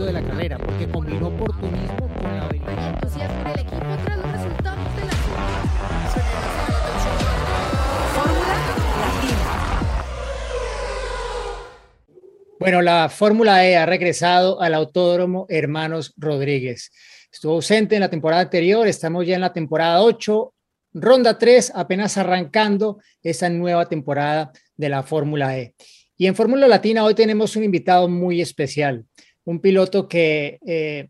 momento de la carrera, porque combinó oportunismo con la habilidad. entusiasmo el equipo tras los resultados de la Fórmula Latina. Bueno, la Fórmula E ha regresado al Autódromo Hermanos Rodríguez. Estuvo ausente en la temporada anterior, estamos ya en la temporada 8, ronda 3, apenas arrancando esa nueva temporada de la Fórmula E. Y en Fórmula Latina hoy tenemos un invitado muy especial, un piloto que eh,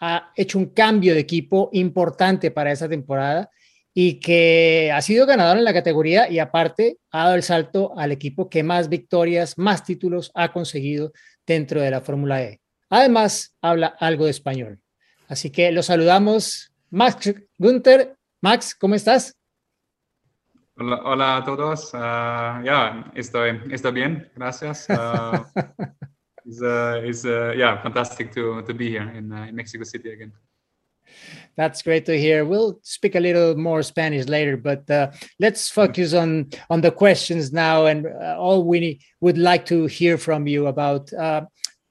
ha hecho un cambio de equipo importante para esa temporada y que ha sido ganador en la categoría y aparte ha dado el salto al equipo que más victorias, más títulos ha conseguido dentro de la Fórmula E. Además, habla algo de español. Así que lo saludamos. Max Gunther, Max, ¿cómo estás? Hola, hola a todos. Uh, yeah, estoy, estoy bien, gracias. Uh, it's, uh, it's yeah, fantastic to, to be here in, in Mexico City again. That's great to hear. We'll speak a little more Spanish later, but uh, let's focus on on the questions now, and uh, all we would like to hear from you about. Uh,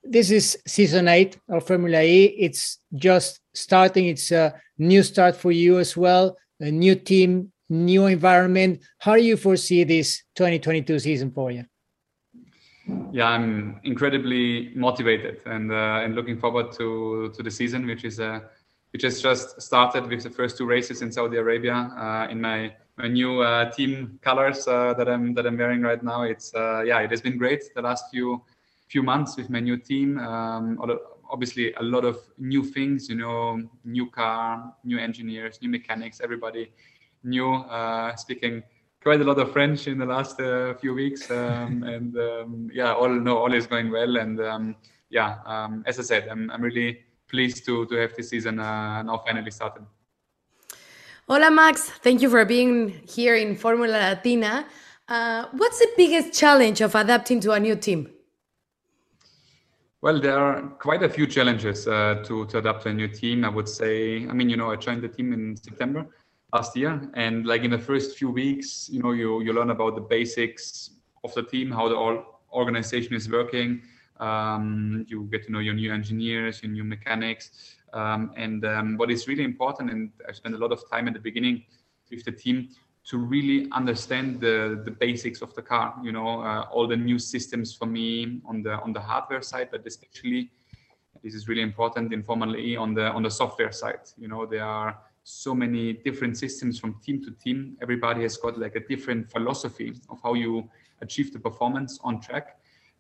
this is season eight of Formula E. It's just starting. It's a new start for you as well. A new team, new environment. How do you foresee this 2022 season for you? Yeah, I'm incredibly motivated and uh, and looking forward to to the season, which is uh, which has just started with the first two races in Saudi Arabia uh, in my my new uh, team colors uh, that I'm that I'm wearing right now. It's uh, yeah, it has been great the last few few months with my new team. Um, obviously, a lot of new things. You know, new car, new engineers, new mechanics. Everybody new. Speaking quite a lot of French in the last uh, few weeks, um, and um, yeah, all no, all is going well. And um, yeah, um, as I said, I'm I'm really pleased to to have this season uh, now finally started. Hola, Max. Thank you for being here in Formula Latina. Uh, what's the biggest challenge of adapting to a new team? Well, there are quite a few challenges uh, to, to adapt to a new team. I would say, I mean, you know, I joined the team in September last year, and like in the first few weeks, you know, you you learn about the basics of the team, how the all organization is working. Um, you get to know your new engineers, your new mechanics, um, and um, what is really important. And I spent a lot of time at the beginning with the team to really understand the the basics of the car you know uh, all the new systems for me on the on the hardware side but especially this is really important in e on the on the software side you know there are so many different systems from team to team everybody has got like a different philosophy of how you achieve the performance on track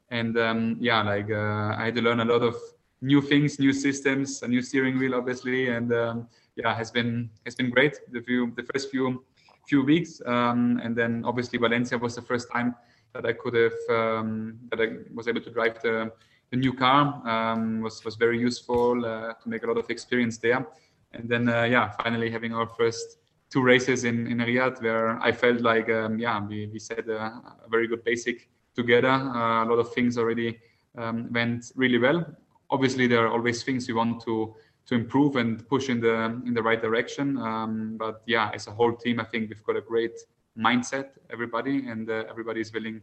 and um, yeah like uh, i had to learn a lot of new things new systems a new steering wheel obviously and um, yeah has been has been great the few the first few few weeks. Um, and then obviously Valencia was the first time that I could have um, that I was able to drive the, the new car. Um, was was very useful uh, to make a lot of experience there. And then uh, yeah, finally having our first two races in in Riyadh where I felt like um, yeah we we set a, a, very good basic together. Uh, a lot of things already um, went really well. Obviously, there are always things we want to to improve and push in the in the right direction. Um, but yeah, as a whole team, I think we've got a great mindset, everybody, and uh, everybody is willing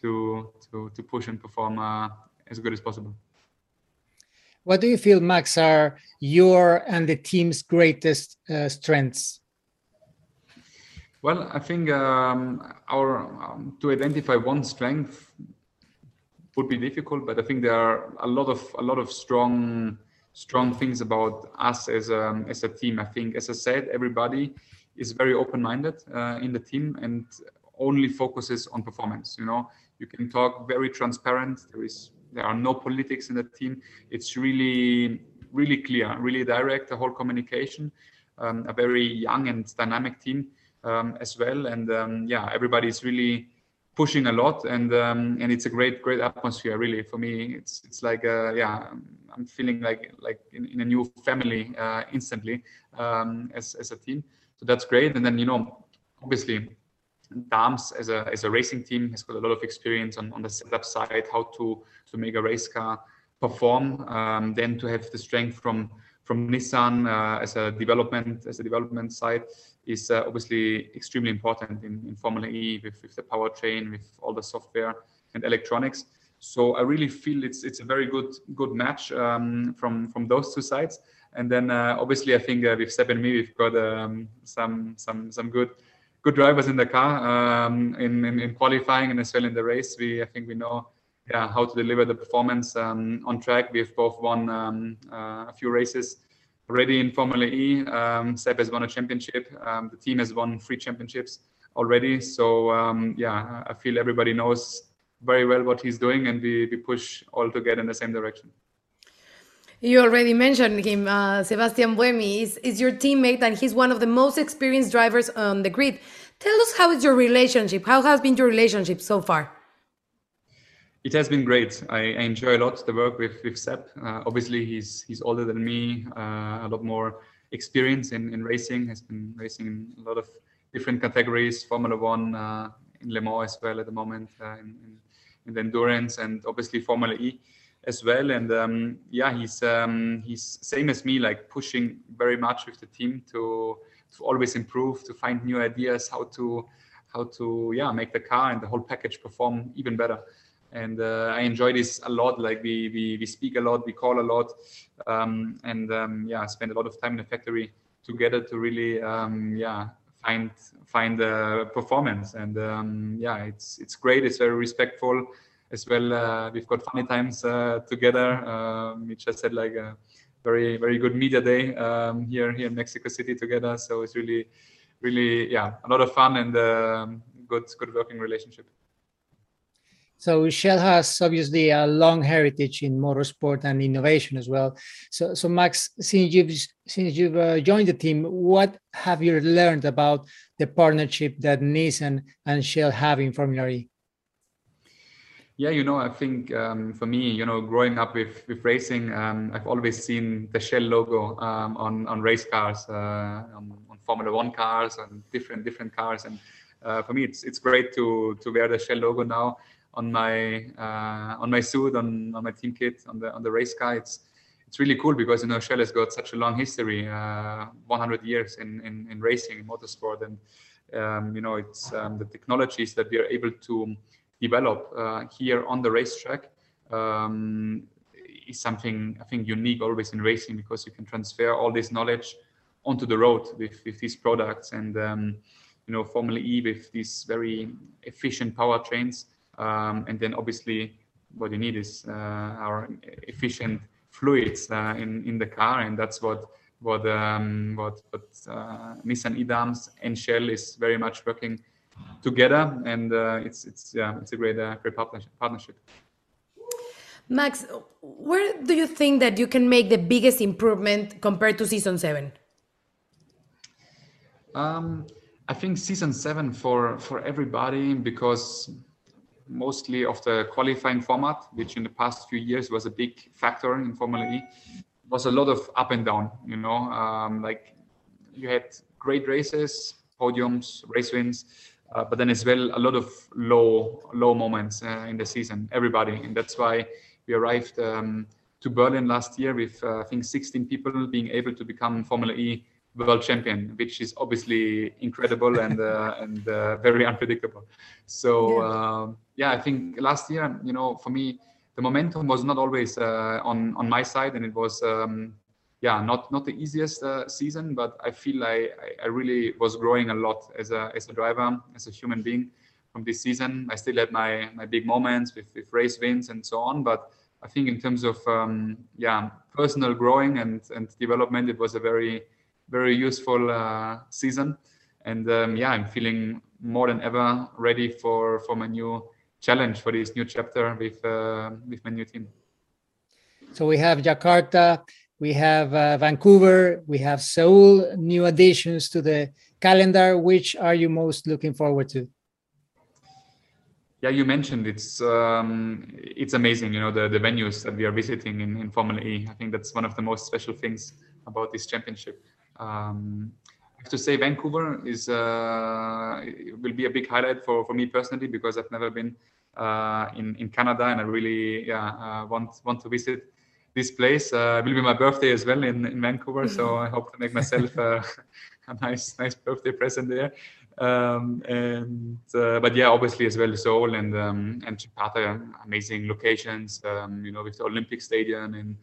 to to to push and perform uh, as good as possible. What do you feel, Max, are your and the team's greatest uh, strengths? Well, I think um, our um, to identify one strength would be difficult, but I think there are a lot of a lot of strong strong things about us as a, as a team. I think, as I said, everybody is very open-minded uh, in the team and only focuses on performance. You know, you can talk very transparent. There is there are no politics in the team. It's really really clear, really direct. The whole communication. Um, a very young and dynamic team um, as well, and um, yeah, everybody is really pushing a lot and um, and it's a great great atmosphere really for me it's it's like uh, yeah I'm feeling like like in, in a new family uh, instantly um, as as a team so that's great and then you know obviously Dams as a as a racing team has got a lot of experience on, on the setup side how to to make a race car perform um, then to have the strength from from Nissan uh, as a development as a development side is uh, obviously extremely important in, in Formula E with, with the powertrain, with all the software and electronics. So I really feel it's it's a very good good match um, from from those two sides. And then uh, obviously I think uh, with Seb and me we've got um, some some some good good drivers in the car um, in, in, in qualifying and as well in the race. We I think we know yeah how to deliver the performance um, on track. We've both won um, uh, a few races already in Formula E. Um, Seb has won a championship. Um, the team has won three championships already. So um, yeah, I feel everybody knows very well what he's doing, and we, we push all together in the same direction. You already mentioned him, uh, Sébastien Buemi is, is your teammate, and he's one of the most experienced drivers on the grid. Tell us how is your relationship? How has been your relationship so far? It has been great. I, I enjoy a lot the work with with Seb. Uh, obviously, he's he's older than me, uh, a lot more experience in, in racing. Has been racing in a lot of different categories, Formula One, uh, in Le Mans as well at the moment, uh, in, in, in, the endurance, and obviously Formula E as well. And um, yeah, he's um, he's same as me, like pushing very much with the team to to always improve, to find new ideas, how to how to yeah make the car and the whole package perform even better. And uh, I enjoy this a lot. Like we, we we speak a lot, we call a lot, um, and um, yeah, spend a lot of time in the factory together to really um, yeah find find the performance. And um, yeah, it's it's great. It's very respectful as well. Uh, we've got funny times uh, together. Um, we just had like a very very good media day um, here here in Mexico City together. So it's really really yeah a lot of fun and um, good good working relationship. So Shell has obviously a long heritage in motorsport and innovation as well. So, so Max, since you've since you've uh, joined the team, what have you learned about the partnership that Nissan and Shell have in Formula E? Yeah, you know, I think um, for me, you know, growing up with with racing, um, I've always seen the Shell logo um, on on race cars, uh, on, on, Formula One cars, and different different cars, and uh, for me, it's it's great to to wear the Shell logo now on my uh, on my suit, on, on my team kit, on the on the race car. It's it's really cool because you know Shell has got such a long history, uh, 100 years in, in, in racing, in motorsport, and um, you know it's um, the technologies that we are able to develop uh, here on the racetrack um, is something I think unique always in racing because you can transfer all this knowledge onto the road with, with these products and um, you know Formula E with these very efficient powertrains um, and then obviously what you need is uh, our efficient fluids uh, in, in the car. And that's what what um, what, what uh, Nissan e.dams and Shell is very much working together. And uh, it's it's yeah it's a great uh, great partnership. Max, where do you think that you can make the biggest improvement compared to season seven? Um, I think season seven for for everybody because mostly of the qualifying format, which in the past few years was a big factor in Formula E, was a lot of up and down. You know, um, like you had great races, podiums, race wins, uh, but then as well a lot of low low moments uh, in the season. Everybody, and that's why we arrived um, to Berlin last year with uh, I think 16 people being able to become Formula E world champion, which is obviously incredible and uh, and uh, very unpredictable. So yeah. Um, yeah. I think last year, you know, for me, the momentum was not always uh, on on my side, and it was um, yeah, not not the easiest uh, season, but I feel I, I really was growing a lot as a as a driver, as a human being from this season. I still had my my big moments with, with race wins and so on, but I think in terms of um, yeah personal growing and and development, it was a very very useful uh, season. And um, yeah, I'm feeling more than ever ready for for my new challenge for this new chapter with uh, with my new team. So we have Jakarta, we have uh, Vancouver, we have Seoul. New additions to the calendar. Which are you most looking forward to? Yeah, you mentioned it's um, it's amazing. You know the the venues that we are visiting in in Formula E. I think that's one of the most special things about this championship. Um, I have to say Vancouver is uh, will be a big highlight for, for me personally because I've never been uh, in in Canada and I really yeah uh, want want to visit this place. Uh, it will be my birthday as well in, in Vancouver, so I hope to make myself uh, a nice nice birthday present there. um, and uh, but yeah, obviously as well Seoul and um, and Jakarta, amazing locations. Um, you know, with the Olympic Stadium in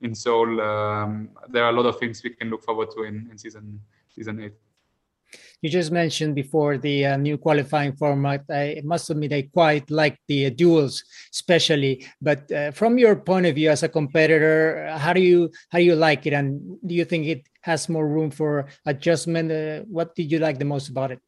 in Seoul, um, there are a lot of things we can look forward to in, in season season eight. You just mentioned before the uh, new qualifying format. I must admit I quite like the uh, duels, especially. But uh, from your point of view as a competitor, how do you how do you like it, and do you think it has more room for adjustment? Uh, what did you like the most about it?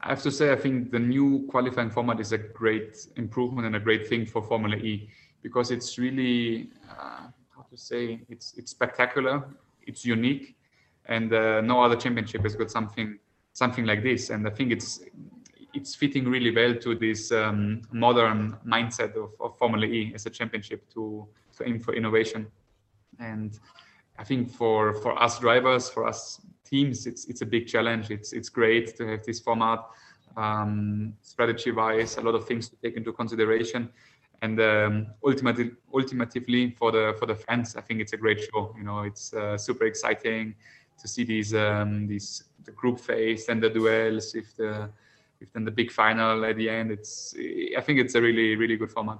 I have to say, I think the new qualifying format is a great improvement and a great thing for Formula E because it's really uh, how to say it's it's spectacular, it's unique and uh, no other championship has got something something like this. And I think it's it's fitting really well to this um, modern mindset of, of Formula E as a championship to to aim for innovation. And I think for for us drivers, for us teams, it's it's a big challenge. It's it's great to have this format. Um, strategy wise, a lot of things to take into consideration and um, ultimately ultimately for the for the fans i think it's a great show you know it's uh, super exciting to see these um, these the group phase and the duels if the with then the big final at the end. It's I think it's a really really good format.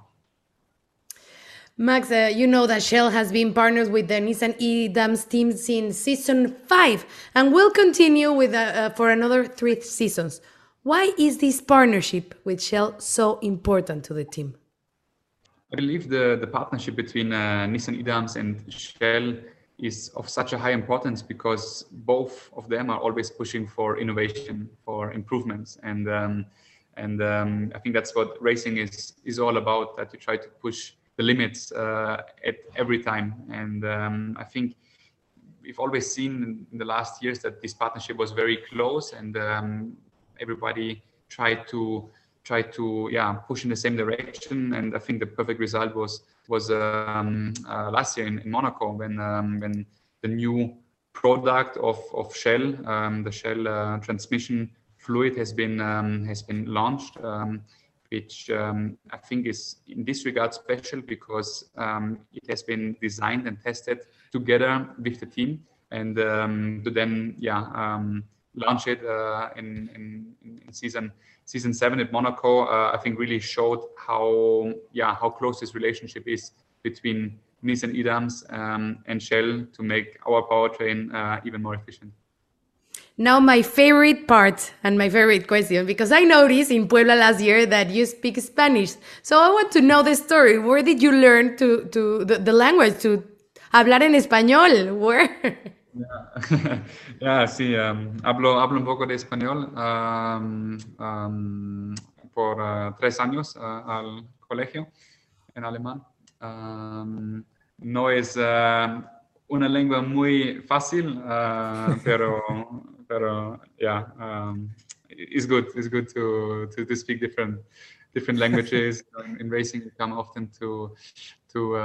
Max, uh, you know that Shell has been partners with the Nissan e.dams team since season five and will continue with uh, uh, for another three seasons. Why is this partnership with Shell so important to the team? I believe the, the partnership between uh, Nissan e.dams and Shell is of such a high importance because both of them are always pushing for innovation, for improvements, and um, and um, I think that's what racing is is all about. That you try to push the limits uh, at every time, and um, I think we've always seen in the last years that this partnership was very close, and um, everybody tried to try to yeah push in the same direction. And I think the perfect result was was um, uh, last year in, in Monaco when um, when the new product of of Shell, um, the Shell uh, transmission fluid, has been um, has been launched, um, which I think is in this regard special because it has been designed and tested together with the team, and to then yeah launch it uh, in, in, in season season seven at Monaco, uh, I think really showed how yeah how close this relationship is between Nissan e.dams um, and Shell to make our powertrain uh, even more efficient. Now, my favorite part and my favorite question, because I noticed in Puebla last year that you speak Spanish. So I want to know the story. Where did you learn to, to the, the language, to hablar en español? Where? Ya, sí, um, hablo, hablo un poco de español um, um, por uh, tres años uh, al colegio en alemán. no es uh, una lengua muy fácil, pero, pero yeah, it's good. It's good to, to, to speak different different languages in racing. You come often to to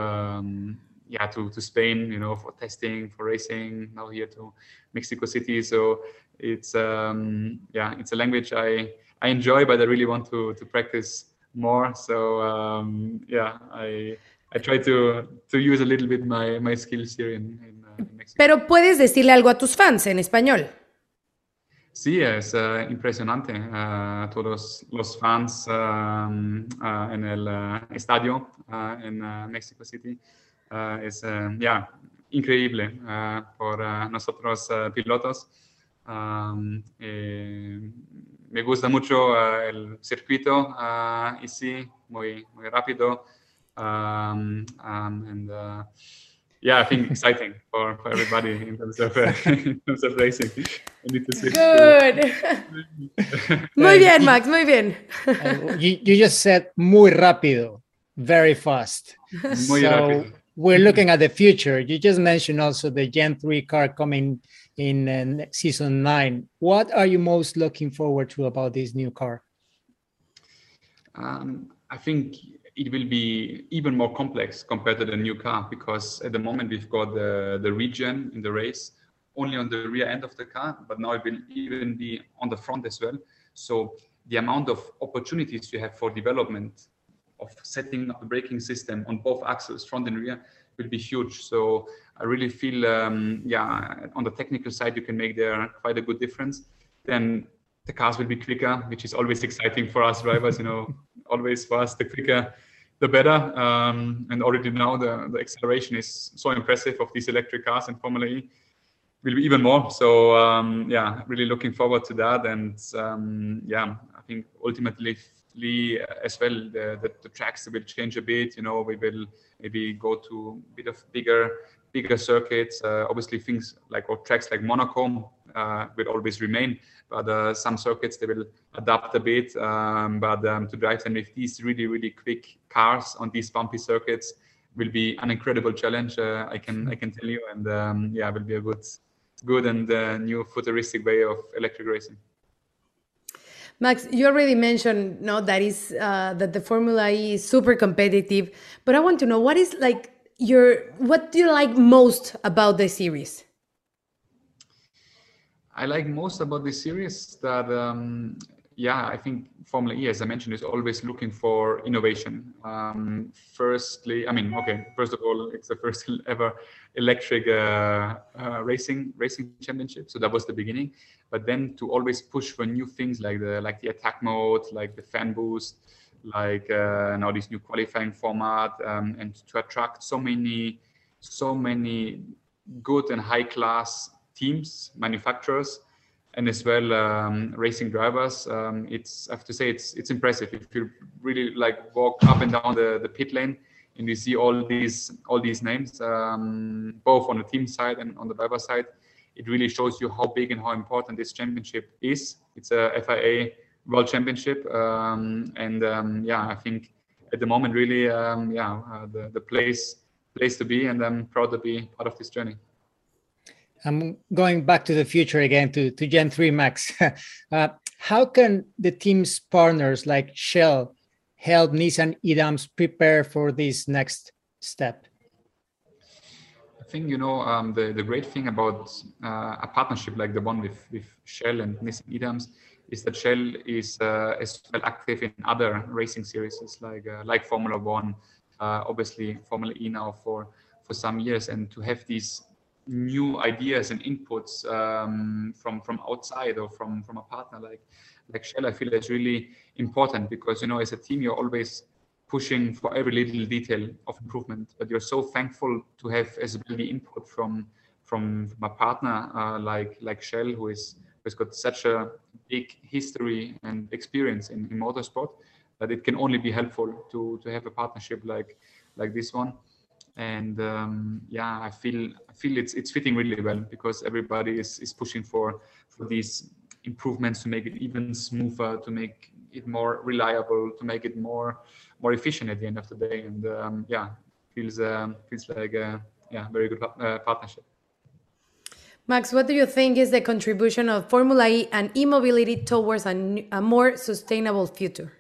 yeah to, to Spain, you know, for testing, for racing. Now here to Mexico City. So it's um, yeah, it's a language I I enjoy, but I really want to to practice more. So um, yeah, I I try to to use a little bit my my skills here in, in, uh, in Mexico. Pero puedes decirle algo a tus fans en español. Sí, es uh, impresionante. Uh, todos los fans um, uh, en el uh, estadio uh, en Mexico City Uh, es ya increíble uh, por uh, nosotros pilotos. Um, eh, me gusta mucho el circuito y sí, muy, muy rápido. Um, um, and yeah, I think exciting for, for everybody in terms of, uh, in terms of racing. Good. muy bien, Max, muy bien. you, you just said muy rápido, very fast. Muy so, rápido we're looking at the future. You just mentioned also the Gen 3 car coming in uh, season nine. What are you most looking forward to about this new car? Um, I think it will be even more complex compared to the new car because at the moment we've got the, the regen in the race only on the rear end of the car, but now it will even be on the front as well. So the amount of opportunities you have for development of setting up the braking system on both axles, front and rear, will be huge. So I really feel, um, yeah, on the technical side, you can make there quite a good difference. Then the cars will be quicker, which is always exciting for us drivers. You know, always for us, the quicker, the better. Um, and already now, the, the acceleration is so impressive of these electric cars in Formula E. Will be even more. So um, yeah, really looking forward to that. And um, yeah, I think ultimately as well the, the, the, tracks will change a bit you know we will maybe go to a bit of bigger bigger circuits uh, obviously things like or tracks like monaco uh, will always remain but uh, some circuits they will adapt a bit. Um, but um, to drive them with these really really quick cars on these bumpy circuits will be an incredible challenge. Uh, I can I can tell you, and um, yeah, will be a good good and uh, new futuristic way of electric racing. Max, you already mentioned no that is uh, that the Formula E is super competitive, but I want to know what is like your what do you like most about the series? I like most about this series that, um, yeah, I think Formula E, as I mentioned, is always looking for innovation. Um, firstly, I mean, okay, first of all, it's the first ever electric uh, uh, racing racing championship, so that was the beginning. But then to always push for new things like the like the attack mode, like the fan boost, like uh, now this new qualifying format, um, and to attract so many so many good and high class teams, manufacturers, and as well um, racing drivers. Um, it's I have to say it's it's impressive if you really like walk up and down the, the pit lane and you see all these all these names, um, both on the team side and on the driver side. It really shows you how big and how important this championship is. It's a FIA World Championship, um, and um, yeah, I think at the moment really um, yeah uh, the the place place to be, and I'm proud to be part of this journey. I'm going back to the future again to, to Gen 3 Max. uh, how can the team's partners like Shell help Nissan e.dams prepare for this next step? I think you know um, the the great thing about uh, a partnership like the one with with Shell and Nissan e.dams is that Shell is uh, as well active in other racing series like uh, like Formula One, uh, obviously Formula E now for for some years, and to have these new ideas and inputs um, from from outside or from from a partner like like Shell, I feel is really important because you know as a team you're always pushing for every little detail of improvement, but you're so thankful to have as well the input from from, from a partner uh, like like Shell, who is who's got such a big history and experience in, in motorsport that it can only be helpful to to have a partnership like like this one and um, yeah i feel i feel it's it's fitting really well because everybody is is pushing for for these improvements to make it even smoother to make it more reliable to make it more more efficient at the end of the day and um, yeah feels um, feels like a yeah very good uh, partnership Max, what do you think is the contribution of Formula E and e-mobility towards a, a more sustainable future?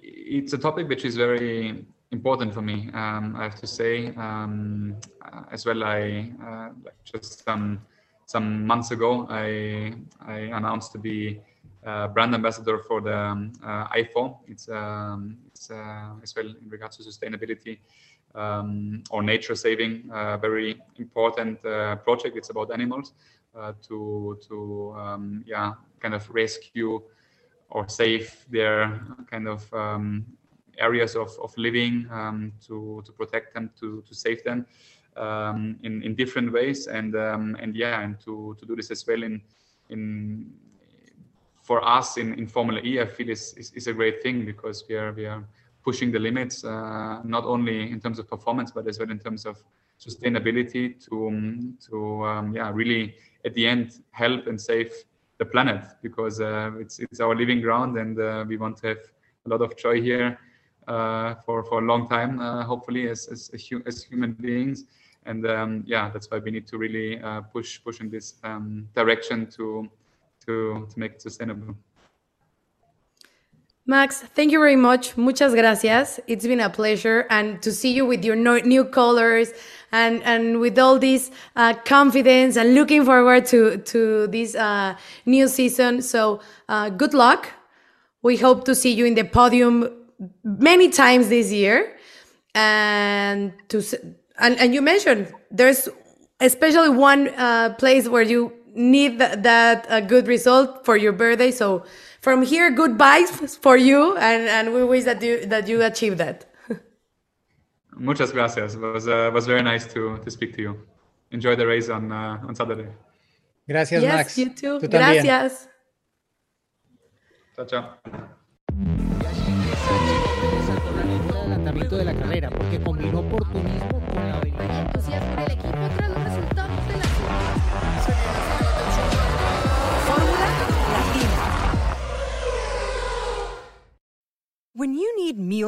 It's a topic which is very important for me. Um, I have to say, um, uh, as well. I uh, just some some months ago, I I announced to be uh, brand ambassador for the um, uh, i4. It's um, it's uh, as well in regards to sustainability um, or nature saving. Uh, very important project. It's about animals to to um, yeah kind of rescue or save their kind of um, areas of, of living um, to, to protect them, to, to save them um, in, in different ways. And, um, and yeah, and to, to do this as well in, in for us in, in Formula E, I feel is, is, is a great thing because we are, we are pushing the limits, uh, not only in terms of performance, but as well in terms of sustainability to, um, to um, yeah, really at the end help and save the planet because uh, it's, it's our living ground and uh, we want to have a lot of joy here for for a long time, uh, hopefully as as, as human beings. And um, yeah, that's why we need to really uh, push push in this um, direction to to to make it sustainable. Max, thank you very much. Muchas gracias. It's been a pleasure, and to see you with your new colors and and with all this uh, confidence, and looking forward to to this uh, new season. So, uh, good luck. We hope to see you in the podium many times this year and to and, and you mentioned there's especially one uh, place where you need that, that a good result for your birthday. So from here, good vibes for you, and, and we wish that you that you achieve that. Muchas gracias. It was uh, was very nice to to speak to you. Enjoy the race on uh, on Saturday. Gracias, yes, Max. You too. Tú gracias. Chao, chao. de la carrera porque combinó oportunismo con la habilidad.